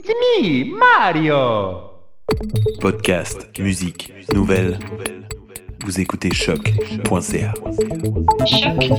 It's me, Mario Podcast, musique, nouvelles. Vous écoutez choc.ca. Satan,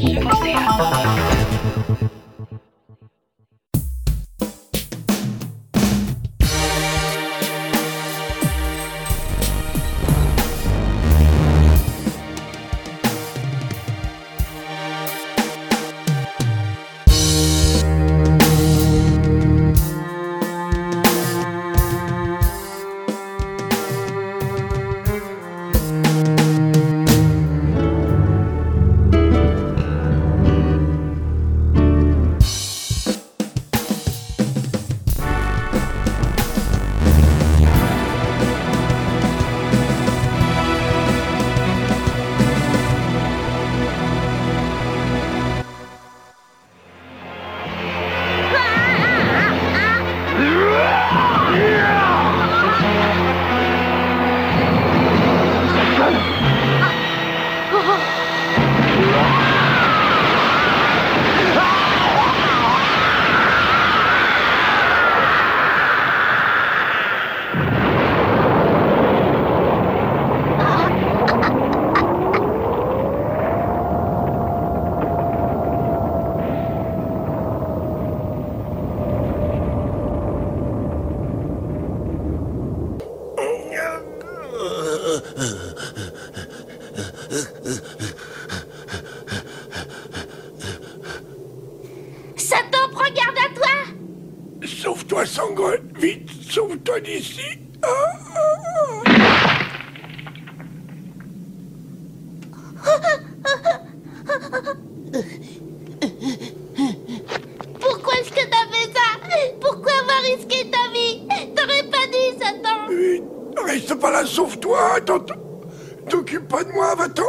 Ah, ah, ah. Pourquoi est-ce que t'as fait ça? Pourquoi avoir risqué ta vie? T'aurais pas dû, Satan. Reste pas là, sauve-toi. T'occupe pas de moi, va-t'en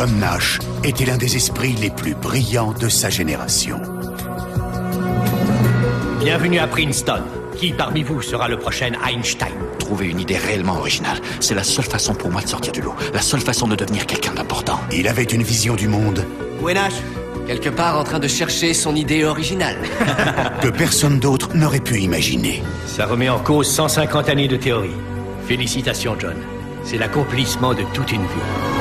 John Nash était l'un des esprits les plus brillants de sa génération. Bienvenue à Princeton. Qui parmi vous sera le prochain Einstein? Trouver une idée réellement originale, c'est la seule façon pour moi de sortir du lot. La seule façon de devenir quelqu'un d'important. Il avait une vision du monde Où est Nash? Quelque part en train de chercher son idée originale. que personne d'autre n'aurait pu imaginer. Ça remet en cause 150 années de théorie. Félicitations, John. C'est l'accomplissement de toute une vie.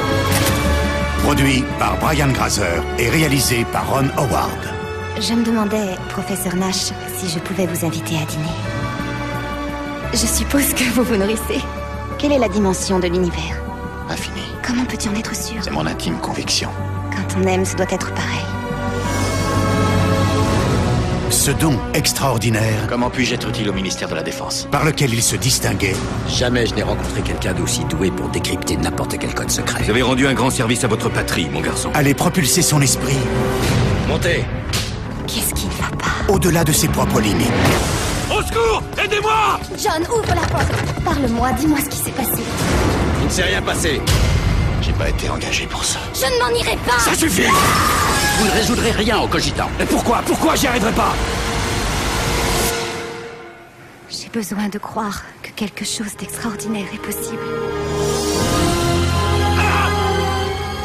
Produit par Brian Grazer et réalisé par Ron Howard. Je me demandais, professeur Nash, si je pouvais vous inviter à dîner. Je suppose que vous vous nourrissez. Quelle est la dimension de l'univers? Infini. Comment peut-tu en être sûr? C'est mon intime conviction. Quand on aime, ça doit être pareil. Ce don extraordinaire Comment puis-je être utile au ministère de la Défense par lequel il se distinguait Jamais je n'ai rencontré quelqu'un d'aussi doué pour décrypter n'importe quel code secret. Vous avez rendu un grand service à votre patrie, mon garçon. allait propulser son esprit. Montez Qu'est-ce qui ne va pas? Au-delà de ses propres limites. Au secours Aidez-moi John, ouvre la porte. Parle-moi, dis-moi ce qui s'est passé. Il ne s'est rien passé. J'ai pas été engagé pour ça. Je ne m'en irai pas Ça suffit Vous ne résoudrez rien en cogitant. Et pourquoi? Pourquoi j'y arriverai pas? J'ai besoin de croire que quelque chose d'extraordinaire est possible.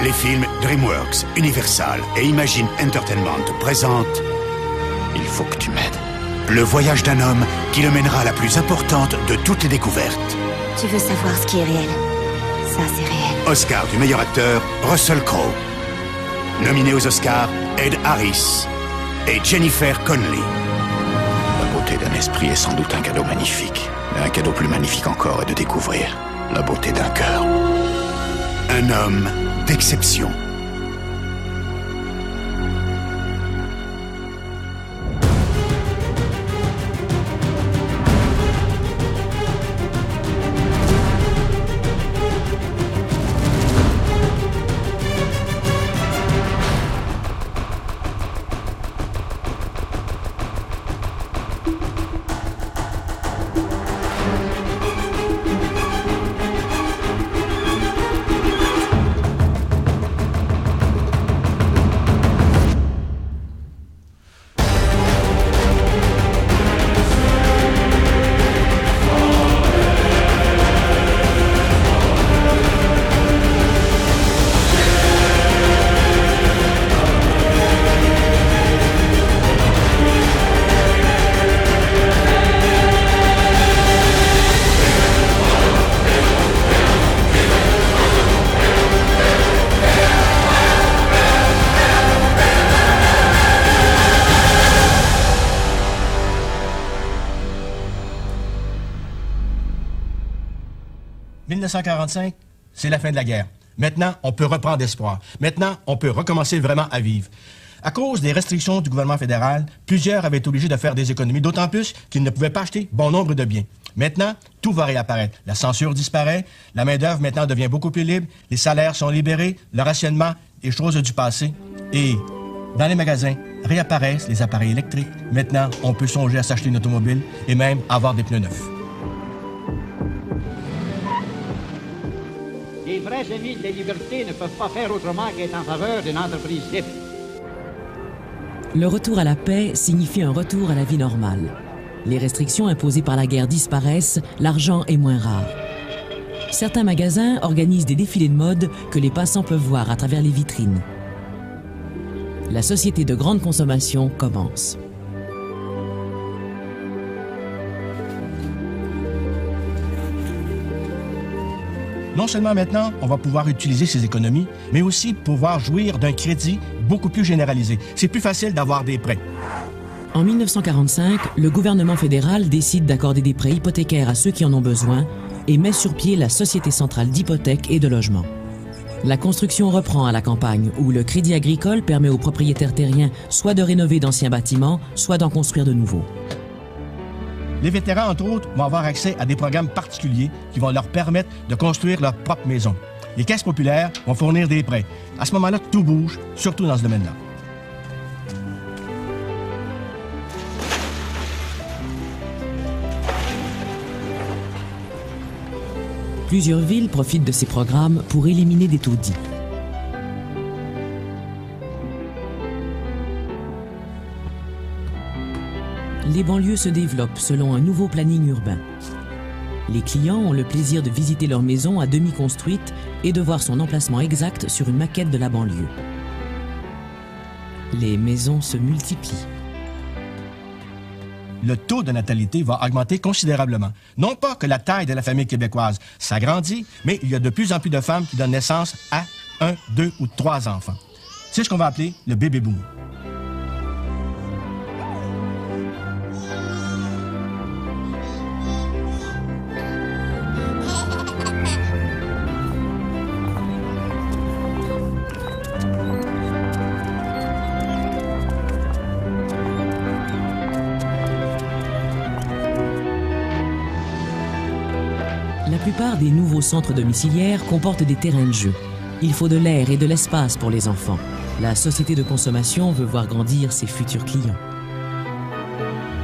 Les films DreamWorks, Universal et Imagine Entertainment présentent Il faut que tu m'aides. Le voyage d'un homme qui le mènera à la plus importante de toutes les découvertes. Tu veux savoir ce qui est réel? Ça, c'est réel. Oscar du meilleur acteur, Russell Crowe. Nominé aux Oscars, Ed Harris et Jennifer Connelly. La beauté d'un esprit est sans doute un cadeau magnifique. Mais un cadeau plus magnifique encore est de découvrir la beauté d'un cœur. Un homme d'exception. « 1945, c'est la fin de la guerre. Maintenant, on peut reprendre espoir. Maintenant, on peut recommencer vraiment à vivre. À cause des restrictions du gouvernement fédéral, plusieurs avaient été obligés de faire des économies, d'autant plus qu'ils ne pouvaient pas acheter bon nombre de biens. Maintenant, tout va réapparaître. La censure disparaît, la main-d'œuvre maintenant devient beaucoup plus libre, les salaires sont libérés, le rationnement est chose du passé. Et dans les magasins, réapparaissent les appareils électriques. Maintenant, on peut songer à s'acheter une automobile et même avoir des pneus neufs. Vrais amis ne peuvent pas faire autrement qu'être en faveur d'une entreprise. Le retour à la paix signifie un retour à la vie normale. Les restrictions imposées par la guerre disparaissent, l'argent est moins rare. Certains magasins organisent des défilés de mode que les passants peuvent voir à travers les vitrines. La société de grande consommation commence. Non seulement maintenant, on va pouvoir utiliser ces économies, mais aussi pouvoir jouir d'un crédit beaucoup plus généralisé. C'est plus facile d'avoir des prêts. En 1945, le gouvernement fédéral décide d'accorder des prêts hypothécaires à ceux qui en ont besoin et met sur pied la Société centrale d'hypothèques et de logement. La construction reprend à la campagne, où le crédit agricole permet aux propriétaires terriens soit de rénover d'anciens bâtiments, soit d'en construire de nouveaux. Les vétérans, entre autres, vont avoir accès à des programmes particuliers qui vont leur permettre de construire leur propre maison. Les caisses populaires vont fournir des prêts. À ce moment-là, tout bouge, surtout dans ce domaine-là. Plusieurs villes profitent de ces programmes pour éliminer des taudis. Les banlieues se développent selon un nouveau planning urbain. Les clients ont le plaisir de visiter leur maison à demi construite et de voir son emplacement exact sur une maquette de la banlieue. Les maisons se multiplient. le taux de natalité va augmenter considérablement. Non pas que la taille de la famille québécoise s'agrandit, mais il y a de plus en plus de femmes qui donnent naissance à un, deux ou trois enfants. C'est ce qu'on va appeler le bébé boom. Centres domiciliaires comportent des terrains de jeu. Il faut de l'air et de l'espace pour les enfants. La société de consommation veut voir grandir ses futurs clients.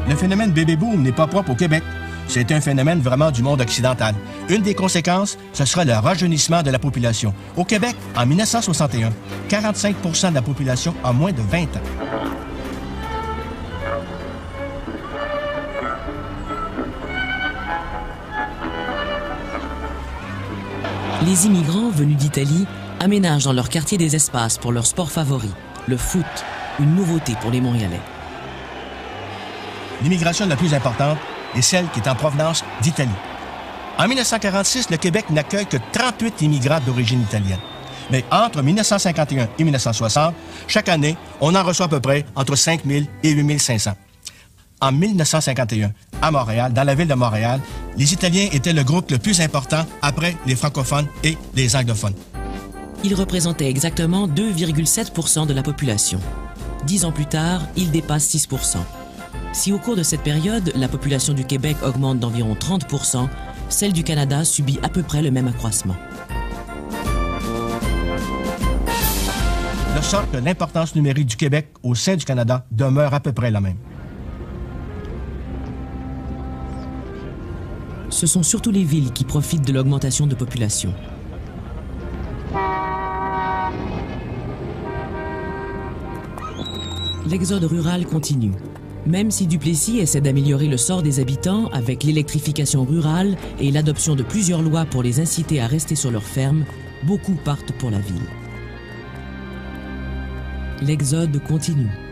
Le phénomène bébé boom n'est pas propre au Québec. C'est un phénomène vraiment du monde occidental. Une des conséquences, ce sera le rajeunissement de la population. Au Québec, en 1961, 45 de la population a moins de 20 ans. Les immigrants venus d'Italie aménagent dans leur quartier des espaces pour leur sport favori, le foot, une nouveauté pour les Montréalais. L'immigration la plus importante est celle qui est en provenance d'Italie. En 1946, le Québec n'accueille que 38 immigrants d'origine italienne. Mais entre 1951 et 1960, chaque année, on en reçoit à peu près entre 5 000 et 8 500. En 1951, à Montréal, dans la ville de Montréal, les Italiens étaient le groupe le plus important après les francophones et les anglophones. Ils représentaient exactement 2,7% de la population. Dix ans plus tard, ils dépassent 6 Si au cours de cette période, la population du Québec augmente d'environ 30 celle du Canada subit à peu près le même accroissement. De sorte que l'importance numérique du Québec au sein du Canada demeure à peu près la même. Ce sont surtout les villes qui profitent de l'augmentation de population. L'exode rural continue. Même si Duplessis essaie d'améliorer le sort des habitants avec l'électrification rurale et l'adoption de plusieurs lois pour les inciter à rester sur leurs fermes, beaucoup partent pour la ville. L'exode continue.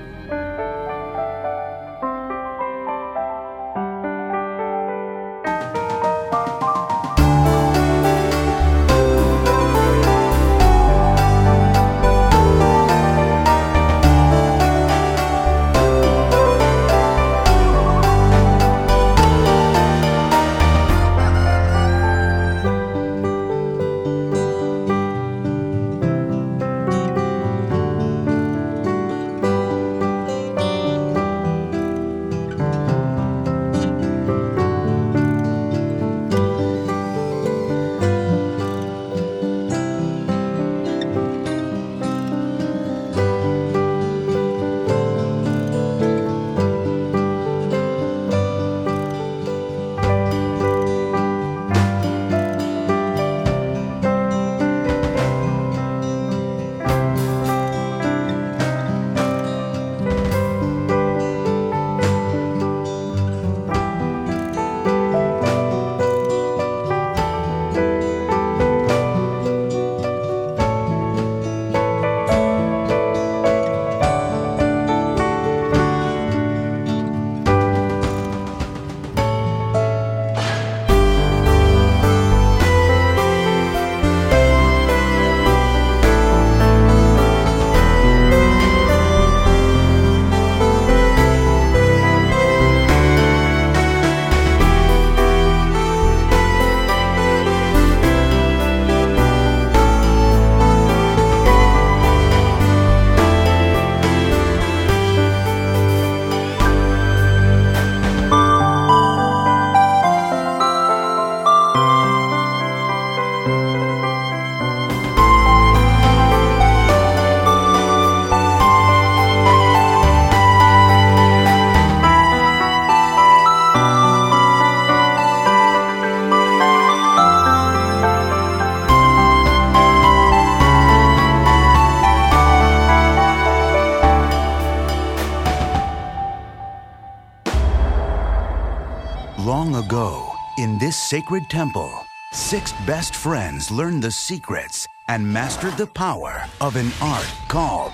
Sacred temple, six best friends learned the secrets and mastered the power of an art called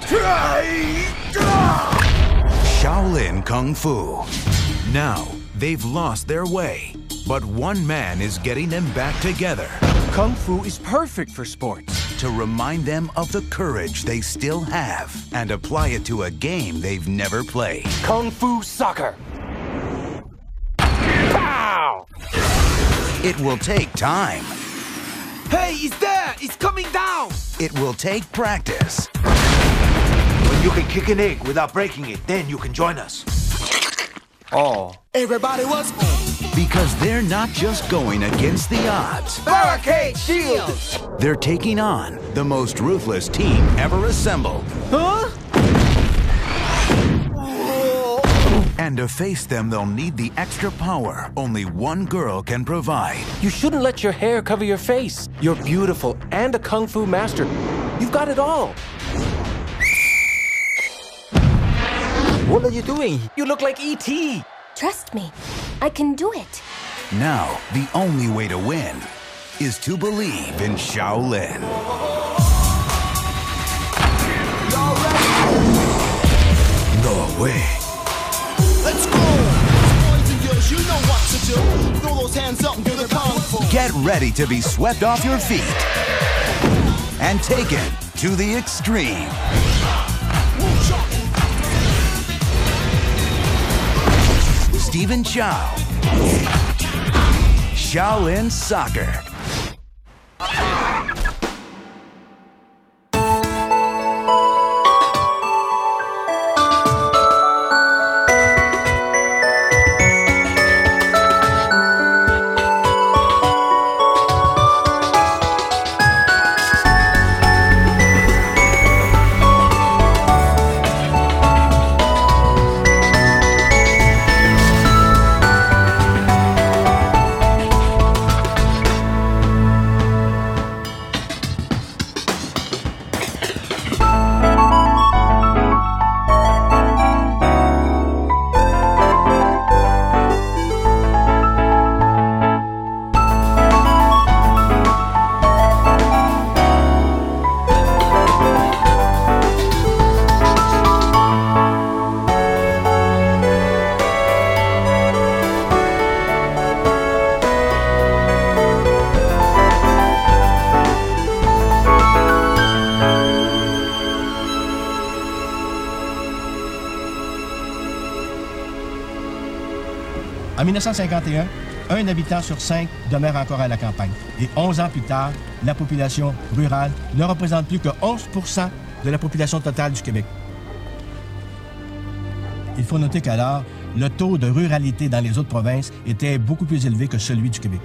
Shaolin Kung Fu. Now, they've lost their way, but one man is getting them back together. Kung Fu is perfect for sports. To remind them of the courage they still have and apply it to a game they've never played. Kung Fu Soccer. It will take time. Hey, he's there! He's coming down! It will take practice. When you can kick an egg without breaking it, then you can join us. Oh. Everybody was Because they're not just going against the odds. Barricade shields! They're taking on the most ruthless team ever assembled. Huh? And to face them, they'll need the extra power only one girl can provide. You shouldn't let your hair cover your face. You're beautiful and a kung fu master. You've got it all. What are you doing? You look like E.T. Trust me, I can do it. Now, the only way to win is to believe in Shaolin. No way. Get ready to be swept off your feet and taken to the extreme. Stephen Chow. Shaolin Soccer. 1951, un habitant sur cinq demeure encore à la campagne. Et 11 ans plus tard, la population rurale ne représente plus que 11% de la population totale du Québec. Il faut noter qu'alors, le taux de ruralité dans les autres provinces était beaucoup plus élevé que celui du Québec.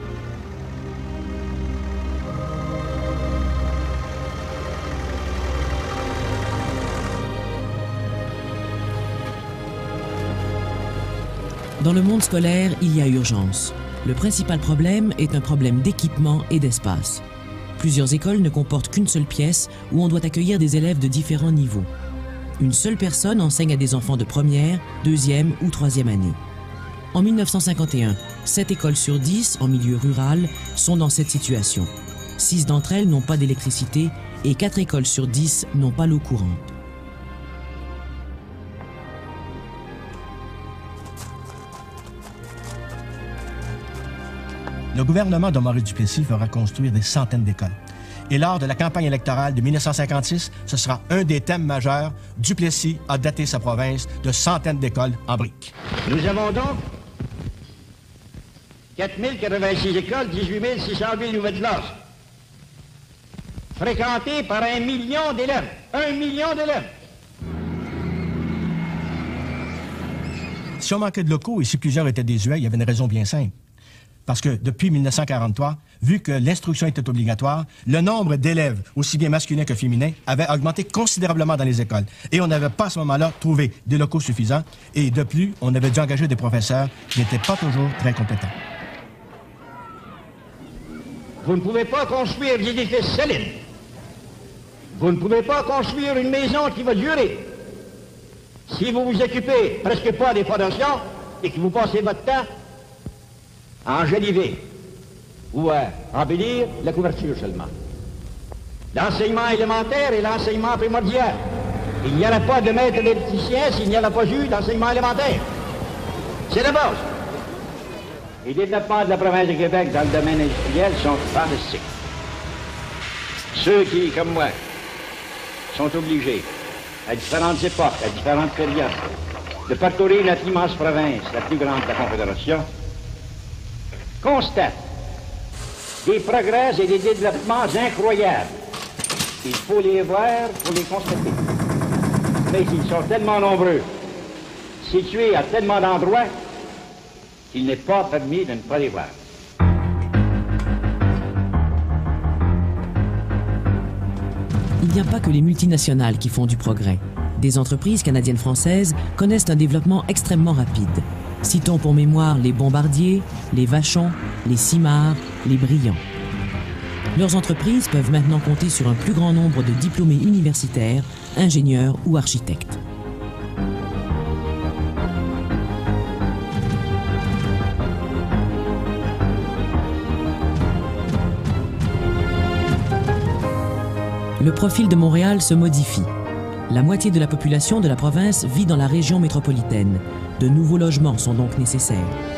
Dans le monde scolaire, il y a urgence. Le principal problème est un problème d'équipement et d'espace. Plusieurs écoles ne comportent qu'une seule pièce où on doit accueillir des élèves de différents niveaux. Une seule personne enseigne à des enfants de première, deuxième ou troisième année. En 1951, 7 écoles sur 10 en milieu rural sont dans cette situation. 6 d'entre elles n'ont pas d'électricité et 4 écoles sur 10 n'ont pas l'eau courante. Le gouvernement de Maurice Duplessis fera construire des centaines d'écoles. Et lors de la campagne électorale de 1956, ce sera un des thèmes majeurs. Duplessis a daté sa province de centaines d'écoles en briques. Nous avons donc 4086 écoles, 18 608 nouvelles classes, fréquentées par un million d'élèves. Un million d'élèves. Si on manquait de locaux et si plusieurs étaient désuets, il y avait une raison bien simple. Parce que depuis 1943, vu que l'instruction était obligatoire, le nombre d'élèves, aussi bien masculins que féminins, avait augmenté considérablement dans les écoles. Et on n'avait pas à ce moment-là trouvé des locaux suffisants. Et de plus, on avait dû engager des professeurs qui n'étaient pas toujours très compétents. Vous ne pouvez pas construire des édifices solides. Vous ne pouvez pas construire une maison qui va durer. Si vous vous occupez presque pas des fondations et que vous passez votre temps à enjoliver ou à embellir la couverture seulement. L'enseignement élémentaire est l'enseignement primordial. Il n'y aurait pas de maître d'électricien s'il n'y avait pas eu d'enseignement élémentaire. C'est la base. Les développements de la province de Québec dans le domaine industriel sont fantastiques. Ceux qui, comme moi, sont obligés, à différentes époques, à différentes périodes, de parcourir notre immense province, la plus grande de la Confédération, constatent des progrès et des développements incroyables. Il faut les voir pour les constater. Mais ils sont tellement nombreux, situés à tellement d'endroits, qu'il n'est pas permis de ne pas les voir. Il n'y a pas que les multinationales qui font du progrès. Des entreprises canadiennes-françaises connaissent un développement extrêmement rapide. Citons pour mémoire les Bombardiers, les Vachon, les Simard, les Brillants. Leurs entreprises peuvent maintenant compter sur un plus grand nombre de diplômés universitaires, ingénieurs ou architectes. Le profil de Montréal se modifie. La moitié de la population de la province vit dans la région métropolitaine. De nouveaux logements sont donc nécessaires.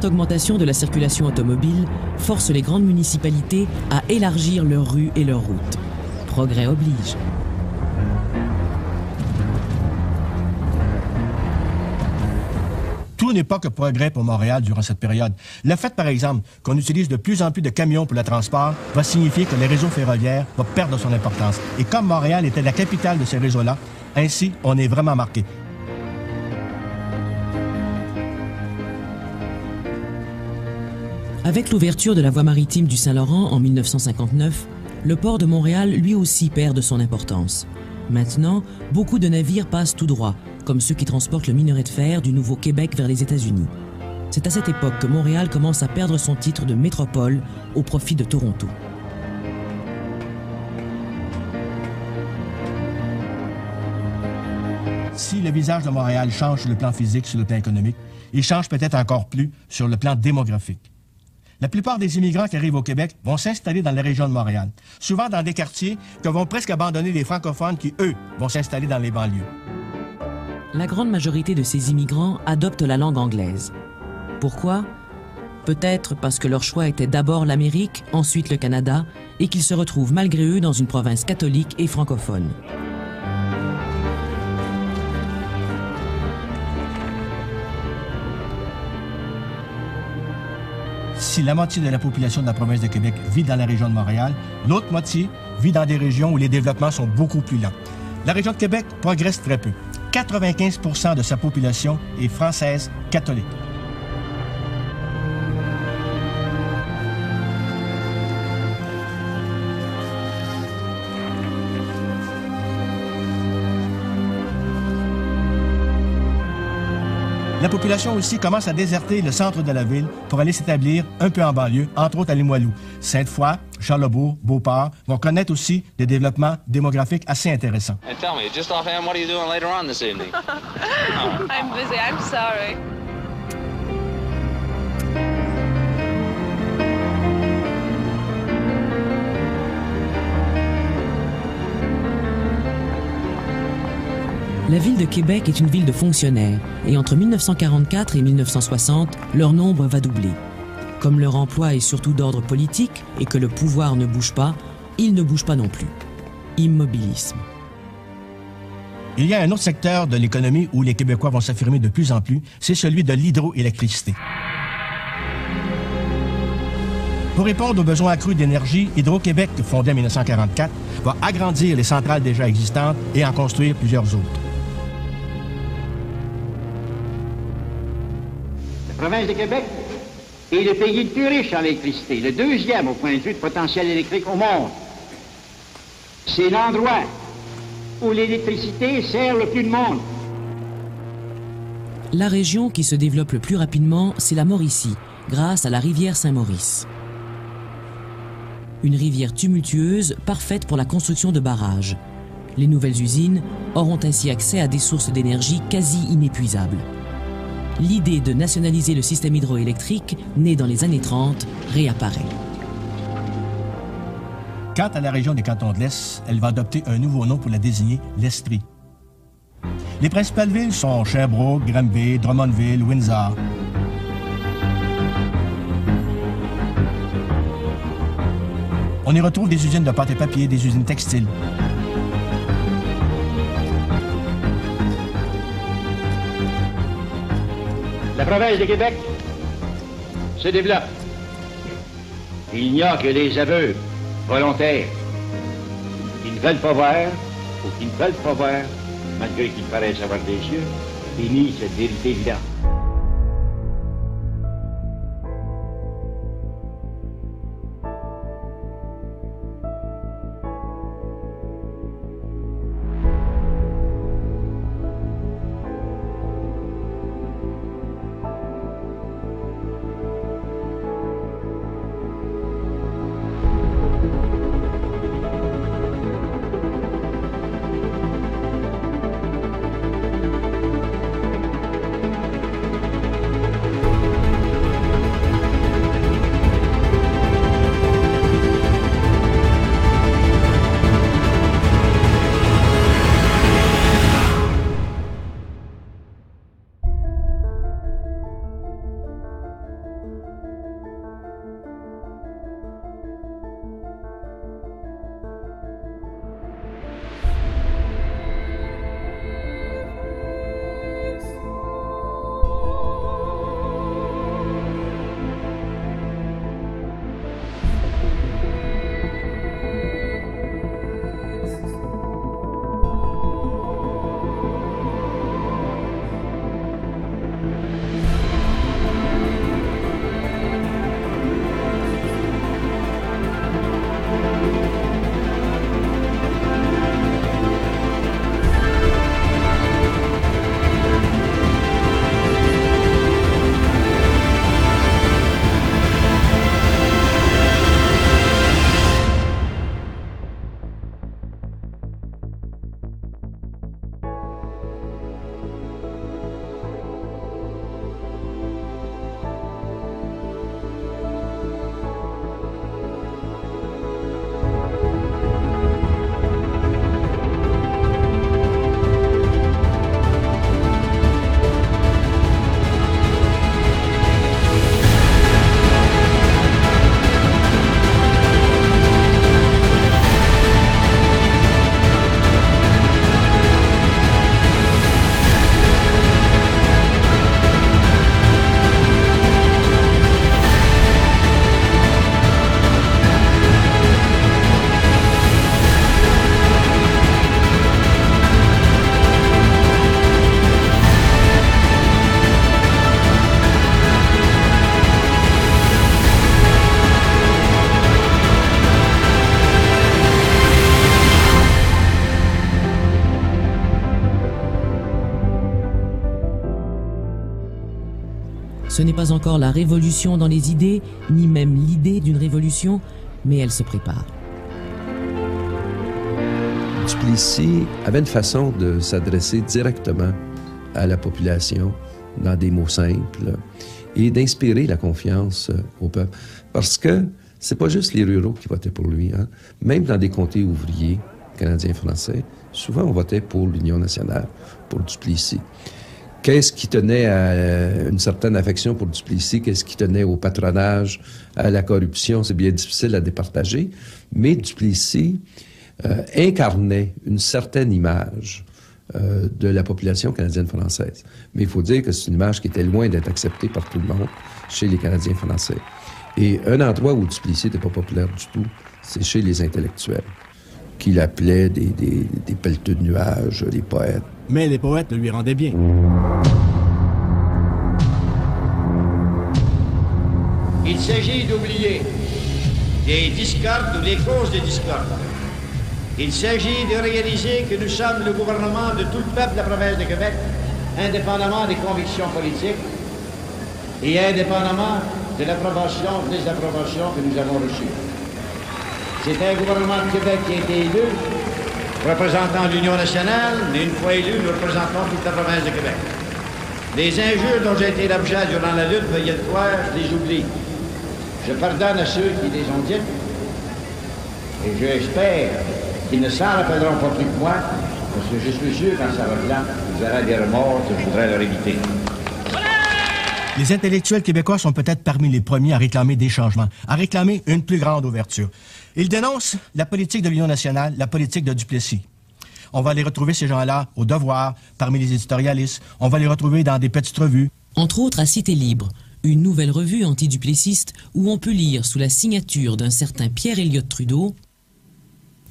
Forte augmentation de la circulation automobile force les grandes municipalités à élargir leurs rues et leurs routes. Progrès oblige. Tout n'est pas que progrès pour Montréal durant cette période. Le fait, par exemple, qu'on utilise de plus en plus de camions pour le transport va signifier que le réseau ferroviaire va perdre son importance. Et comme Montréal était la capitale de ces réseaux-là, ainsi, on est vraiment marqué. Avec l'ouverture de la voie maritime du Saint-Laurent en 1959, le port de Montréal lui aussi perd de son importance. Maintenant, beaucoup de navires passent tout droit, comme ceux qui transportent le minerai de fer du Nouveau-Québec vers les États-Unis. C'est à cette époque que Montréal commence à perdre son titre de métropole au profit de Toronto. Si le visage de Montréal change sur le plan physique, sur le plan économique, il change peut-être encore plus sur le plan démographique. La plupart des immigrants qui arrivent au Québec vont s'installer dans la région de Montréal, souvent dans des quartiers que vont presque abandonner les francophones qui, eux, vont s'installer dans les banlieues. La grande majorité de ces immigrants adoptent la langue anglaise. Pourquoi? Peut-être parce que leur choix était d'abord l'Amérique, ensuite le Canada, et qu'ils se retrouvent malgré eux dans une province catholique et francophone. Si la moitié de la population de la province de Québec vit dans la région de Montréal, l'autre moitié vit dans des régions où les développements sont beaucoup plus lents. La région de Québec progresse très peu. 95% de sa population est française catholique. Population aussi commence à déserter le centre de la ville pour aller s'établir un peu en banlieue, entre autres à Limoilou. Sainte-Foy, Charlebourg, Beauport vont connaître aussi des développements démographiques assez intéressants. And tell me, just offhand, what are you doing later on this evening? I'm busy. I'm sorry. La ville de Québec est une ville de fonctionnaires et entre 1944 et 1960, leur nombre va doubler. Comme leur emploi est surtout d'ordre politique et que le pouvoir ne bouge pas, ils ne bougent pas non plus. Immobilisme. Il y a un autre secteur de l'économie où les Québécois vont s'affirmer de plus en plus, c'est celui de l'hydroélectricité. Pour répondre aux besoins accrus d'énergie, Hydro-Québec, fondé en 1944, va agrandir les centrales déjà existantes et en construire plusieurs autres. Province de Québec est le pays le plus riche en électricité, le deuxième au point de vue de potentiel électrique au monde. C'est l'endroit où l'électricité sert le plus de monde. La région qui se développe le plus rapidement, c'est la Mauricie, grâce à la rivière Saint-Maurice. Une rivière tumultueuse, parfaite pour la construction de barrages. Les nouvelles usines auront ainsi accès à des sources d'énergie quasi inépuisables. L'idée de nationaliser le système hydroélectrique, née dans les années 30, réapparaît. Quant à la région des cantons de l'Est, elle va adopter un nouveau nom pour la désigner, l'Estrie. Les principales villes sont Sherbrooke, Granby, Drummondville, Windsor. On y retrouve des usines de pâte et papier, des usines textiles. La province de Québec se développe. Il n'y a que les aveux volontaires qui ne veulent pas voir ou qui ne veulent pas voir, malgré qu'ils paraissent avoir des yeux, et nient cette vérité évidente. Ce n'est pas encore la révolution dans les idées, ni même l'idée d'une révolution, mais elle se prépare. Duplessis avait une façon de s'adresser directement à la population dans des mots simples et d'inspirer la confiance euh, au peuple. Parce que c'est pas juste les ruraux qui votaient pour lui. Hein. Même dans des comtés ouvriers, canadiens français, souvent on votait pour l'Union nationale, pour Duplessis. Qu'est-ce qui tenait à une certaine affection pour Duplessis? Qu'est-ce qui tenait au patronage, à la corruption? C'est bien difficile à départager. Mais Duplessis euh, incarnait une certaine image euh, de la population canadienne-française. Mais il faut dire que c'est une image qui était loin d'être acceptée par tout le monde chez les Canadiens français. Et un endroit où Duplessis n'était pas populaire du tout, c'est chez les intellectuels, qu'il appelait des, des, des pelleteux de nuages, des poètes. Mais les poètes le lui rendaient bien. Il s'agit d'oublier des discordes ou des causes des discordes. Il s'agit de réaliser que nous sommes le gouvernement de tout le peuple de la province de Québec, indépendamment des convictions politiques et indépendamment de l'approbation ou désapprobation que nous avons reçue. C'est un gouvernement de Québec qui a été élu, représentant l'Union nationale, mais une fois élu, nous représentons toute la province de Québec. Les injures dont j'ai été l'objet durant la lutte, veuillez le croire, je les oublie. Je pardonne à ceux qui les ont dites, et j'espère qu'ils ne s'en rappelleront pas plus que moi, parce que je suis sûr qu'en s'arrêtant, vous aurez des remords que je voudrais leur éviter. Les intellectuels québécois sont peut-être parmi les premiers à réclamer des changements, à réclamer une plus grande ouverture. Ils dénoncent la politique de l'Union nationale, la politique de Duplessis. On va les retrouver, ces gens-là, au devoir, parmi les éditorialistes. On va les retrouver dans des petites revues. Entre autres à Cité Libre, une nouvelle revue antiduplessiste où on peut lire sous la signature d'un certain Pierre Elliott Trudeau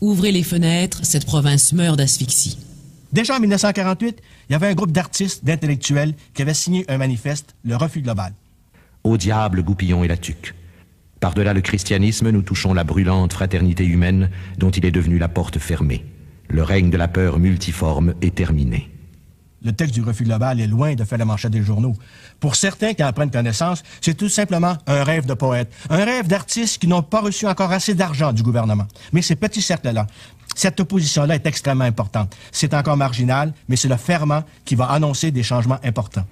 Ouvrez les fenêtres, cette province meurt d'asphyxie. Déjà en 1948, il y avait un groupe d'artistes, d'intellectuels qui avait signé un manifeste, le refus global. Au diable, Goupillon et la tuque. Par-delà le christianisme, nous touchons la brûlante fraternité humaine dont il est devenu la porte fermée. Le règne de la peur multiforme est terminé. Le texte du refus global est loin de faire la manchette des journaux. Pour certains qui en prennent connaissance, c'est tout simplement un rêve de poète, un rêve d'artistes qui n'ont pas reçu encore assez d'argent du gouvernement. Mais ces petits cercles-là, cette opposition-là est extrêmement importante. C'est encore marginal, mais c'est le ferment qui va annoncer des changements importants.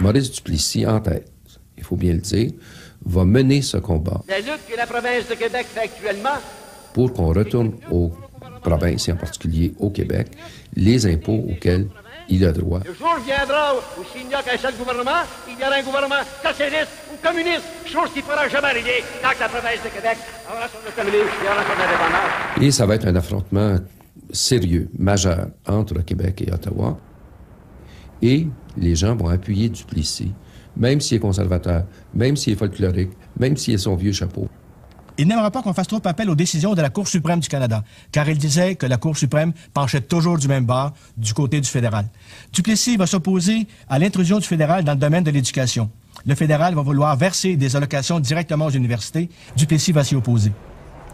Maurice Duplessis, en tête, il faut bien le dire, va mener ce combat. La lutte que la province de Québec fait actuellement pour qu'on retourne aux provinces, et en particulier au Québec, les impôts auxquels il a droit. Le jour viendra où s'il n'y a qu'un seul gouvernement, il y aura un gouvernement socialiste communiste, chose qui ne pourra jamais arriver dans la province de Québec. Aura communisme, il y aura sur l'indépendance. Et ça va être un affrontement sérieux, majeur, entre le Québec et Ottawa. Et les gens vont appuyer Duplessis, même s'il est conservateur, même s'il est folklorique, même s'il est son vieux chapeau. Il n'aimera pas qu'on fasse trop appel aux décisions de la Cour suprême du Canada, car il disait que la Cour suprême penchait toujours du même bord, du côté du fédéral. Duplessis va s'opposer à l'intrusion du fédéral dans le domaine de l'éducation. Le fédéral va vouloir verser des allocations directement aux universités. Duplessis va s'y opposer.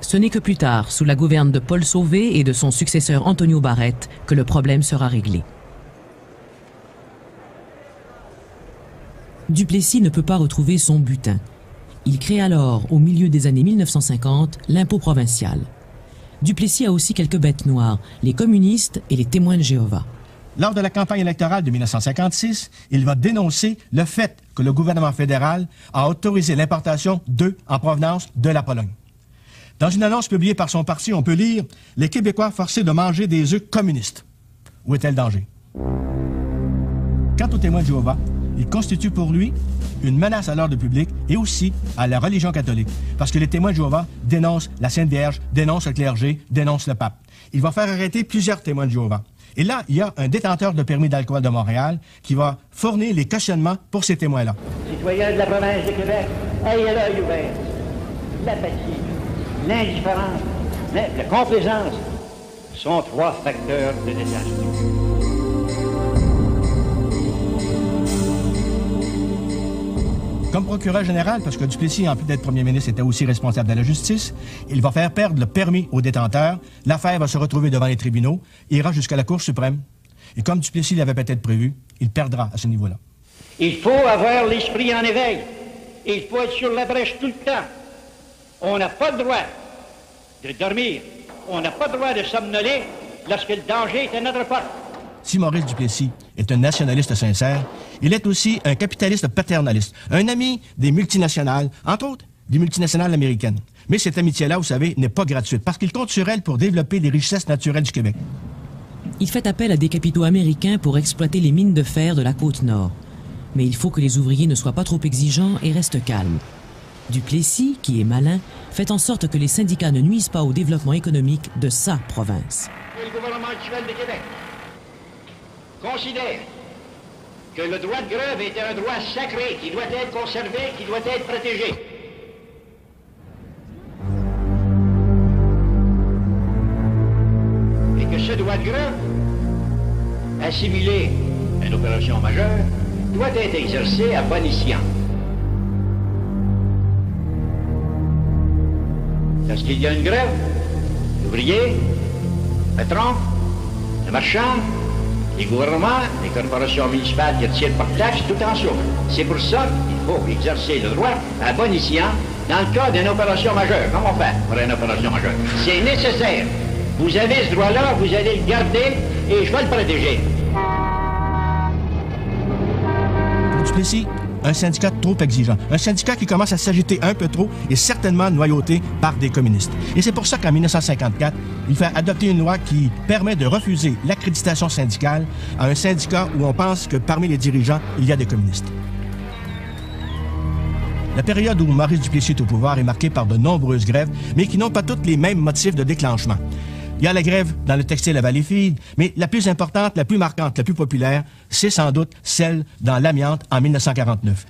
Ce n'est que plus tard, sous la gouverne de Paul Sauvé et de son successeur Antonio Barrette, que le problème sera réglé. Duplessis ne peut pas retrouver son butin. Il crée alors, au milieu des années 1950, l'impôt provincial. Duplessis a aussi quelques bêtes noires, les communistes et les témoins de Jéhovah. Lors de la campagne électorale de 1956, il va dénoncer le fait que le gouvernement fédéral a autorisé l'importation d'œufs en provenance de la Pologne. Dans une annonce publiée par son parti, on peut lire Les Québécois forcés de manger des œufs communistes. Où est-elle le danger? Quant aux témoins de Jéhovah, il constitue pour lui une menace à l'ordre public et aussi à la religion catholique. Parce que les témoins de Jéhovah dénoncent la Sainte Vierge, dénoncent le clergé, dénoncent le pape. Il va faire arrêter plusieurs témoins de Jéhovah. Et là, il y a un détenteur de permis d'alcool de Montréal qui va fournir les cautionnements pour ces témoins-là. Citoyens de la province de Québec, ayez l'œil ouvert. L'apathie, l'indifférence, la complaisance sont trois facteurs de désastre. Comme procureur général, parce que Duplessis, en plus d'être premier ministre, était aussi responsable de la justice, il va faire perdre le permis aux détenteurs. L'affaire va se retrouver devant les tribunaux, ira jusqu'à la Cour suprême. Et comme Duplessis l'avait peut-être prévu, il perdra à ce niveau-là. Il faut avoir l'esprit en éveil. Il faut être sur la brèche tout le temps. On n'a pas le droit de dormir. On n'a pas le droit de somnoler lorsque le danger est à notre porte. Si Maurice Duplessis est un nationaliste sincère, il est aussi un capitaliste paternaliste, un ami des multinationales, entre autres des multinationales américaines. Mais cette amitié-là, vous savez, n'est pas gratuite parce qu'il compte sur elle pour développer les richesses naturelles du Québec. Il fait appel à des capitaux américains pour exploiter les mines de fer de la côte nord. Mais il faut que les ouvriers ne soient pas trop exigeants et restent calmes. Duplessis, qui est malin, fait en sorte que les syndicats ne nuisent pas au développement économique de sa province. Le gouvernement actuel de Québec considère que le droit de grève est un droit sacré qui doit être conservé, qui doit être protégé. Et que ce droit de grève, assimilé à une opération majeure, doit être exercé à bon escient. Lorsqu'il y a une grève, l'ouvrier, le patron, le marchand, les gouvernements, les corporations municipales qui retirent par taxe, tout en souffrent. C'est pour ça qu'il faut exercer le droit à bon escient dans le cas d'une opération majeure. Comment fait pour une opération majeure? C'est nécessaire. Vous avez ce droit-là, vous allez le garder et je vais le protéger. Duplessis, un syndicat trop exigeant, un syndicat qui commence à s'agiter un peu trop et certainement noyauté par des communistes. Et c'est pour ça qu'en 1954, il fait adopter une loi qui permet de refuser l'accréditation syndicale à un syndicat où on pense que parmi les dirigeants, il y a des communistes. La période où Maurice Duplessis est au pouvoir est marquée par de nombreuses grèves, mais qui n'ont pas toutes les mêmes motifs de déclenchement. Il y a la grève dans le textile à Valleyfield, mais la plus importante, la plus marquante, la plus populaire, c'est sans doute celle dans l'amiante en 1949.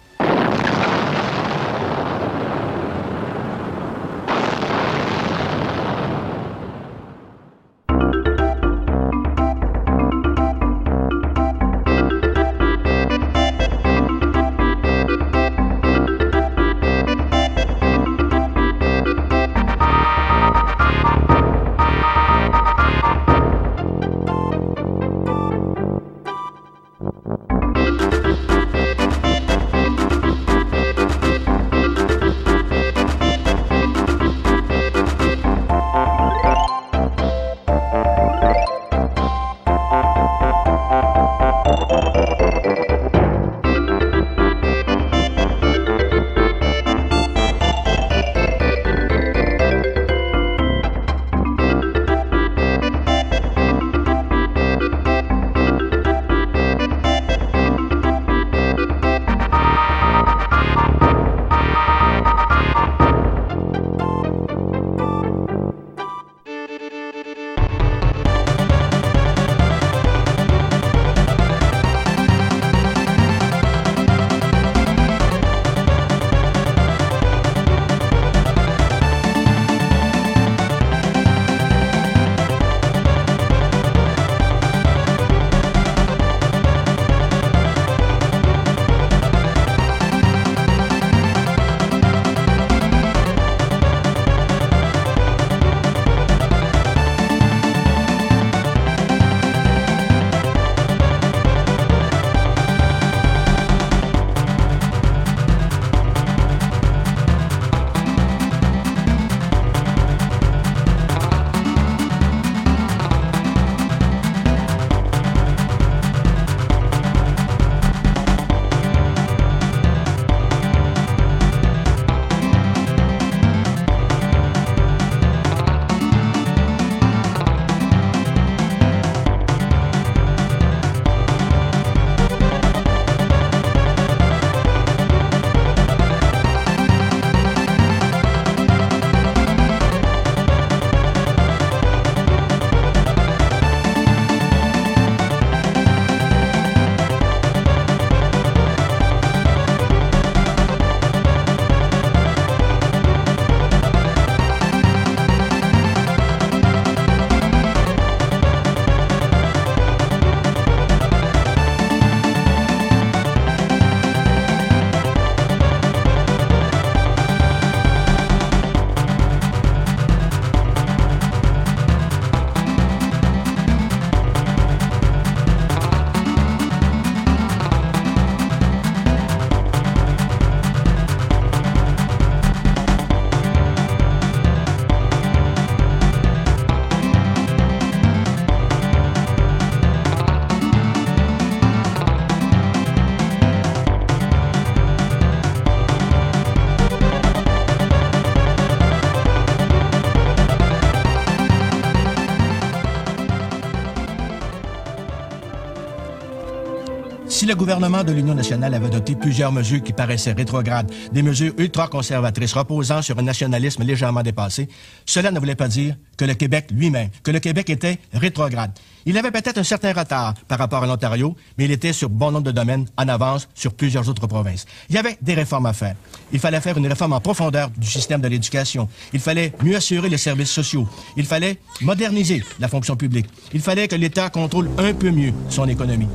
Gouvernement de l'Union nationale avait adopté plusieurs mesures qui paraissaient rétrogrades, des mesures ultra-conservatrices reposant sur un nationalisme légèrement dépassé, cela ne voulait pas dire que le Québec lui-même, que le Québec était rétrograde. Il avait peut-être un certain retard par rapport à l'Ontario, mais il était sur bon nombre de domaines en avance sur plusieurs autres provinces. Il y avait des réformes à faire. Il fallait faire une réforme en profondeur du système de l'éducation. Il fallait mieux assurer les services sociaux. Il fallait moderniser la fonction publique. Il fallait que l'État contrôle un peu mieux son économie.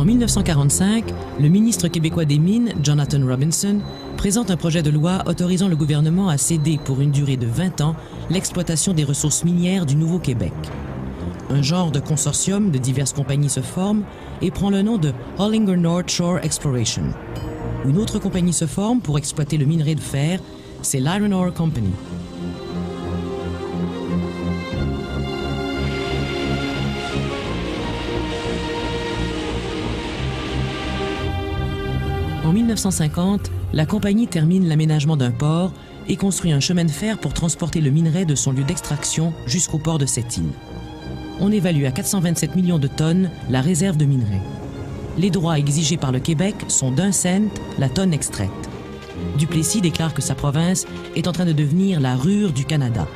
En 1945, le ministre québécois des Mines, Jonathan Robinson, présente un projet de loi autorisant le gouvernement à céder pour une durée de 20 ans l'exploitation des ressources minières du Nouveau-Québec. Un genre de consortium de diverses compagnies se forme et prend le nom de Hollinger North Shore Exploration. Une autre compagnie se forme pour exploiter le minerai de fer, c'est l'Iron Ore Company. En 1950, la compagnie termine l'aménagement d'un port et construit un chemin de fer pour transporter le minerai de son lieu d'extraction jusqu'au port de Seine. On évalue à 427 millions de tonnes la réserve de minerai. Les droits exigés par le Québec sont d'un cent la tonne extraite. Duplessis déclare que sa province est en train de devenir la rure du Canada.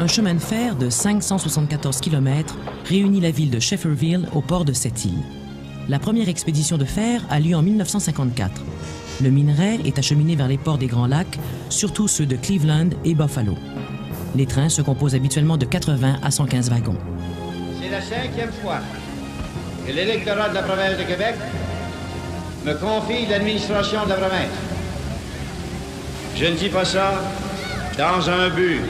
Un chemin de fer de 574 km réunit la ville de Shefferville au port de cette île. La première expédition de fer a lieu en 1954. Le minerai est acheminé vers les ports des Grands Lacs, surtout ceux de Cleveland et Buffalo. Les trains se composent habituellement de 80 à 115 wagons. C'est la cinquième fois que l'électorat de la province de Québec me confie l'administration de la province. Je ne dis pas ça dans un but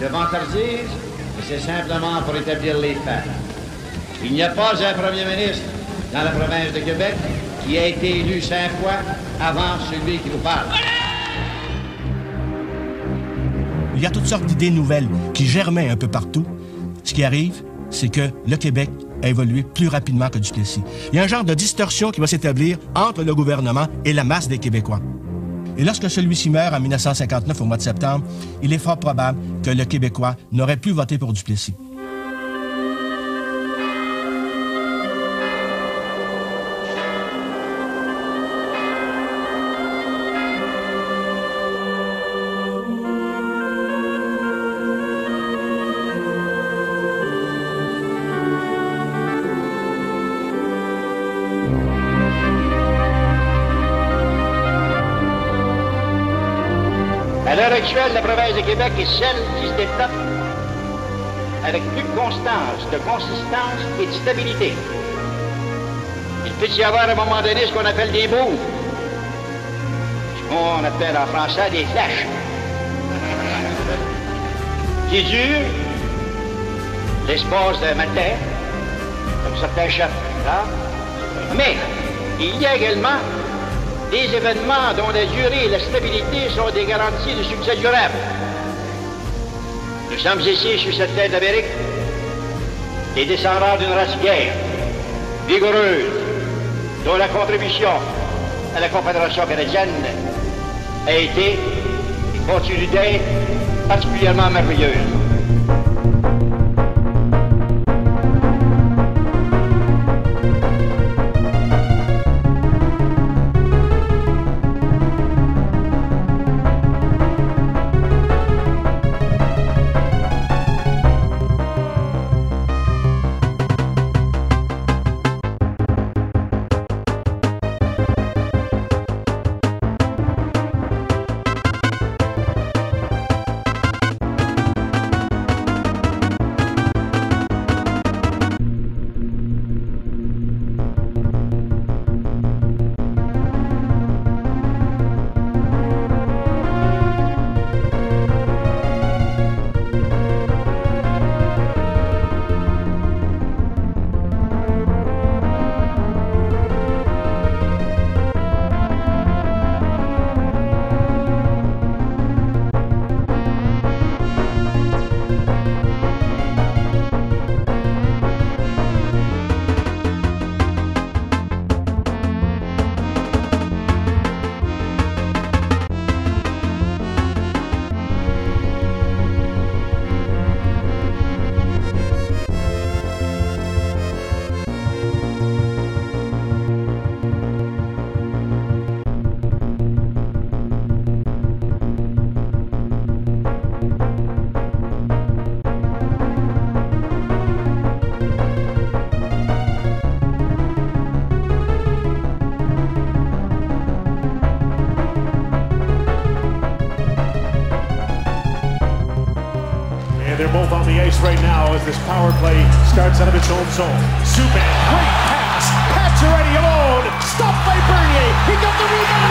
de vantardise, mais c'est simplement pour établir les faits. Il n'y a pas un premier ministre dans la province de Québec qui a été élu cinq fois avant celui qui vous parle. Il y a toutes sortes d'idées nouvelles qui germaient un peu partout. Ce qui arrive, c'est que le Québec a évolué plus rapidement que Duplessis. Il y a un genre de distorsion qui va s'établir entre le gouvernement et la masse des Québécois. Et lorsque celui-ci meurt en 1959 au mois de septembre, il est fort probable que le Québécois n'aurait plus voté pour Duplessis. Actuelle, la province de Québec est celle qui se développe avec plus de constance, de consistance et de stabilité. Il peut y avoir à un moment donné ce qu'on appelle des booms, ce qu'on appelle en français des flashs, qui durent l'espace d'un matin, comme certains chefs là. Mais il y a également des événements dont la durée et la stabilité sont des garanties de succès durable. Nous sommes ici sur cette terre d'Amérique, les descendants d'une race guerre, vigoureuse, dont la contribution à la Confédération canadienne a été et continue d'être particulièrement merveilleuse. Power play starts out of its own zone. Subban, great pass. Pacioretty alone. Stopped by Bernier. He got the rebound.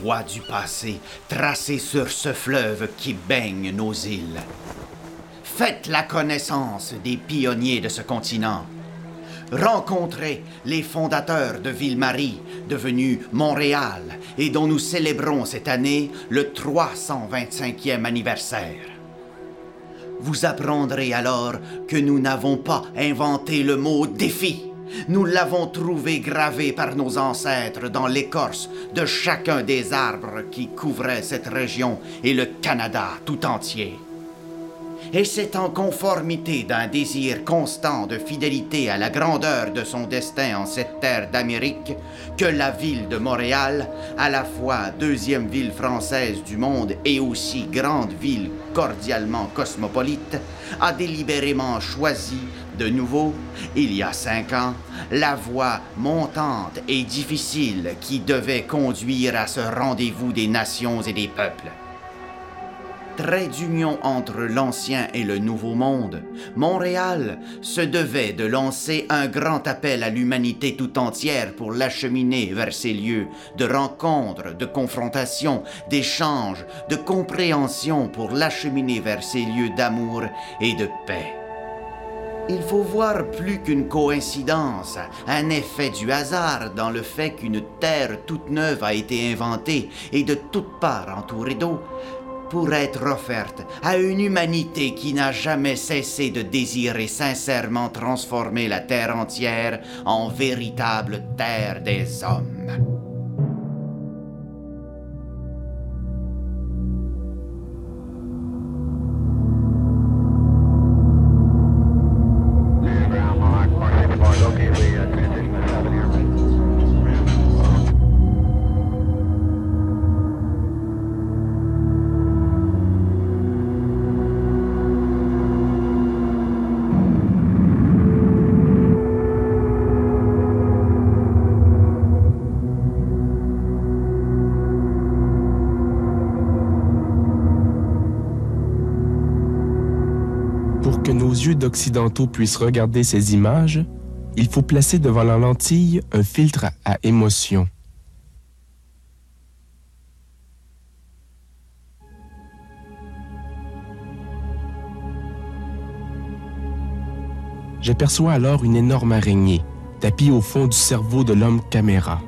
Voies du passé tracées sur ce fleuve qui baigne nos îles. Faites la connaissance des pionniers de ce continent. Rencontrez les fondateurs de Ville-Marie, devenue Montréal, et dont nous célébrons cette année le 325e anniversaire. Vous apprendrez alors que nous n'avons pas inventé le mot défi. Nous l'avons trouvé gravé par nos ancêtres dans l'écorce de chacun des arbres qui couvraient cette région et le Canada tout entier. Et c'est en conformité d'un désir constant de fidélité à la grandeur de son destin en cette terre d'Amérique que la ville de Montréal, à la fois deuxième ville française du monde et aussi grande ville cordialement cosmopolite, a délibérément choisi de nouveau, il y a cinq ans, la voie montante et difficile qui devait conduire à ce rendez-vous des nations et des peuples trait d'union entre l'ancien et le nouveau monde, Montréal se devait de lancer un grand appel à l'humanité tout entière pour l'acheminer vers ces lieux de rencontre, de confrontation, d'échange, de compréhension pour l'acheminer vers ces lieux d'amour et de paix. Il faut voir plus qu'une coïncidence, un effet du hasard dans le fait qu'une terre toute neuve a été inventée et de toutes parts entourée d'eau, pour être offerte à une humanité qui n'a jamais cessé de désirer sincèrement transformer la terre entière en véritable terre des hommes. Yeux d'occidentaux puissent regarder ces images, il faut placer devant la lentille un filtre à émotion. J'aperçois alors une énorme araignée, tapie au fond du cerveau de l'homme caméra.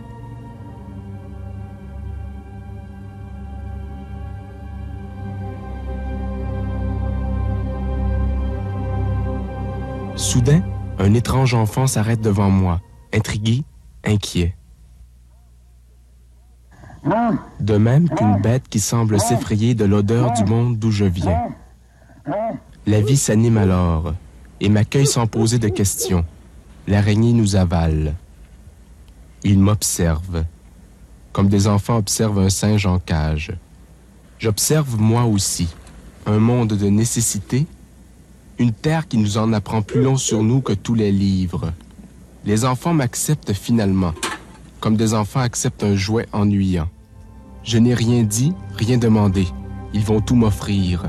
Soudain, un étrange enfant s'arrête devant moi, intrigué, inquiet. De même qu'une bête qui semble s'effrayer de l'odeur du monde d'où je viens. La vie s'anime alors et m'accueille sans poser de questions. L'araignée nous avale. Il m'observe, comme des enfants observent un singe en cage. J'observe moi aussi un monde de nécessité, une terre qui nous en apprend plus long sur nous que tous les livres. Les enfants m'acceptent finalement, comme des enfants acceptent un jouet ennuyant. Je n'ai rien dit, rien demandé. Ils vont tout m'offrir.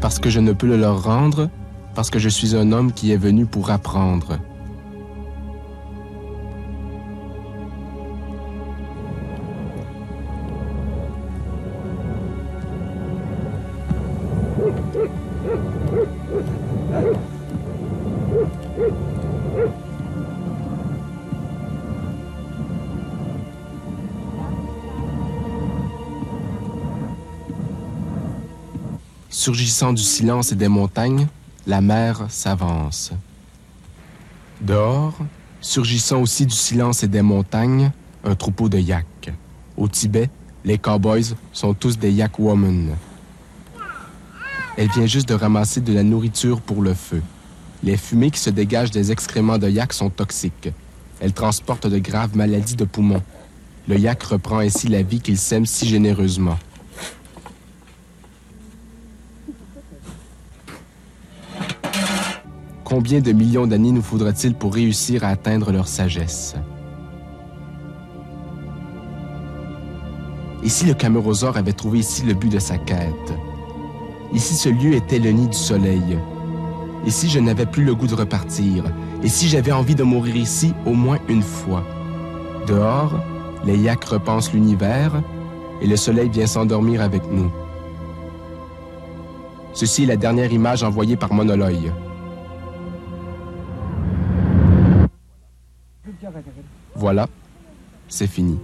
Parce que je ne peux le leur rendre, parce que je suis un homme qui est venu pour apprendre. Surgissant du silence et des montagnes, la mer s'avance. Dehors, surgissant aussi du silence et des montagnes, un troupeau de yaks. Au Tibet, les cowboys sont tous des yak women. Elle vient juste de ramasser de la nourriture pour le feu. Les fumées qui se dégagent des excréments de yak sont toxiques. Elles transportent de graves maladies de poumons. Le yak reprend ainsi la vie qu'il sème si généreusement. Combien de millions d'années nous faudra-t-il pour réussir à atteindre leur sagesse? Et si le camérosaure avait trouvé ici le but de sa quête? Et si ce lieu était le nid du soleil? Et si je n'avais plus le goût de repartir? Et si j'avais envie de mourir ici au moins une fois? Dehors, les yaks repensent l'univers et le soleil vient s'endormir avec nous. Ceci est la dernière image envoyée par Monoloy. Voilà, c'est fini.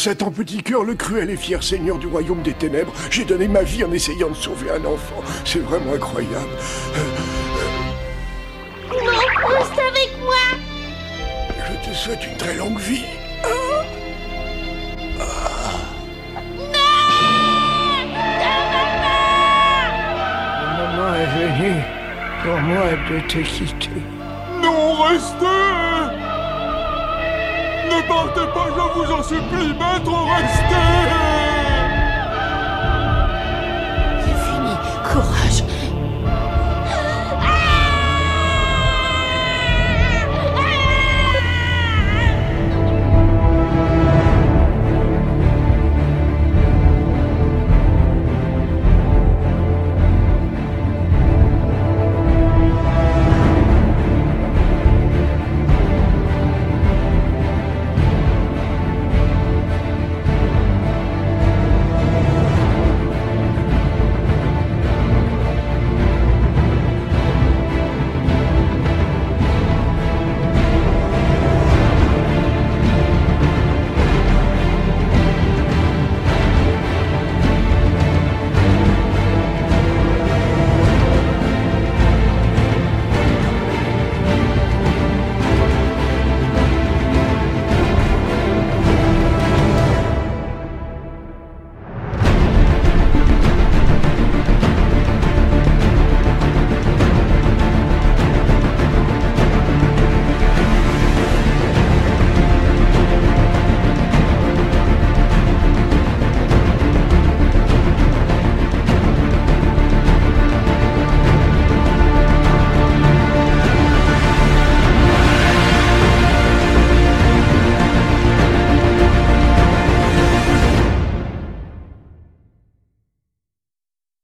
Moi, Satan Petit Cœur, le cruel et fier seigneur du royaume des ténèbres, j'ai donné ma vie en essayant de sauver un enfant. C'est vraiment incroyable. Non, reste avec moi Je te souhaite une très longue vie. Maman est venue pour moi de te quitter. Non, restez Ne partez pas, je vous en supplie, maître, restez C'est fini. Courage.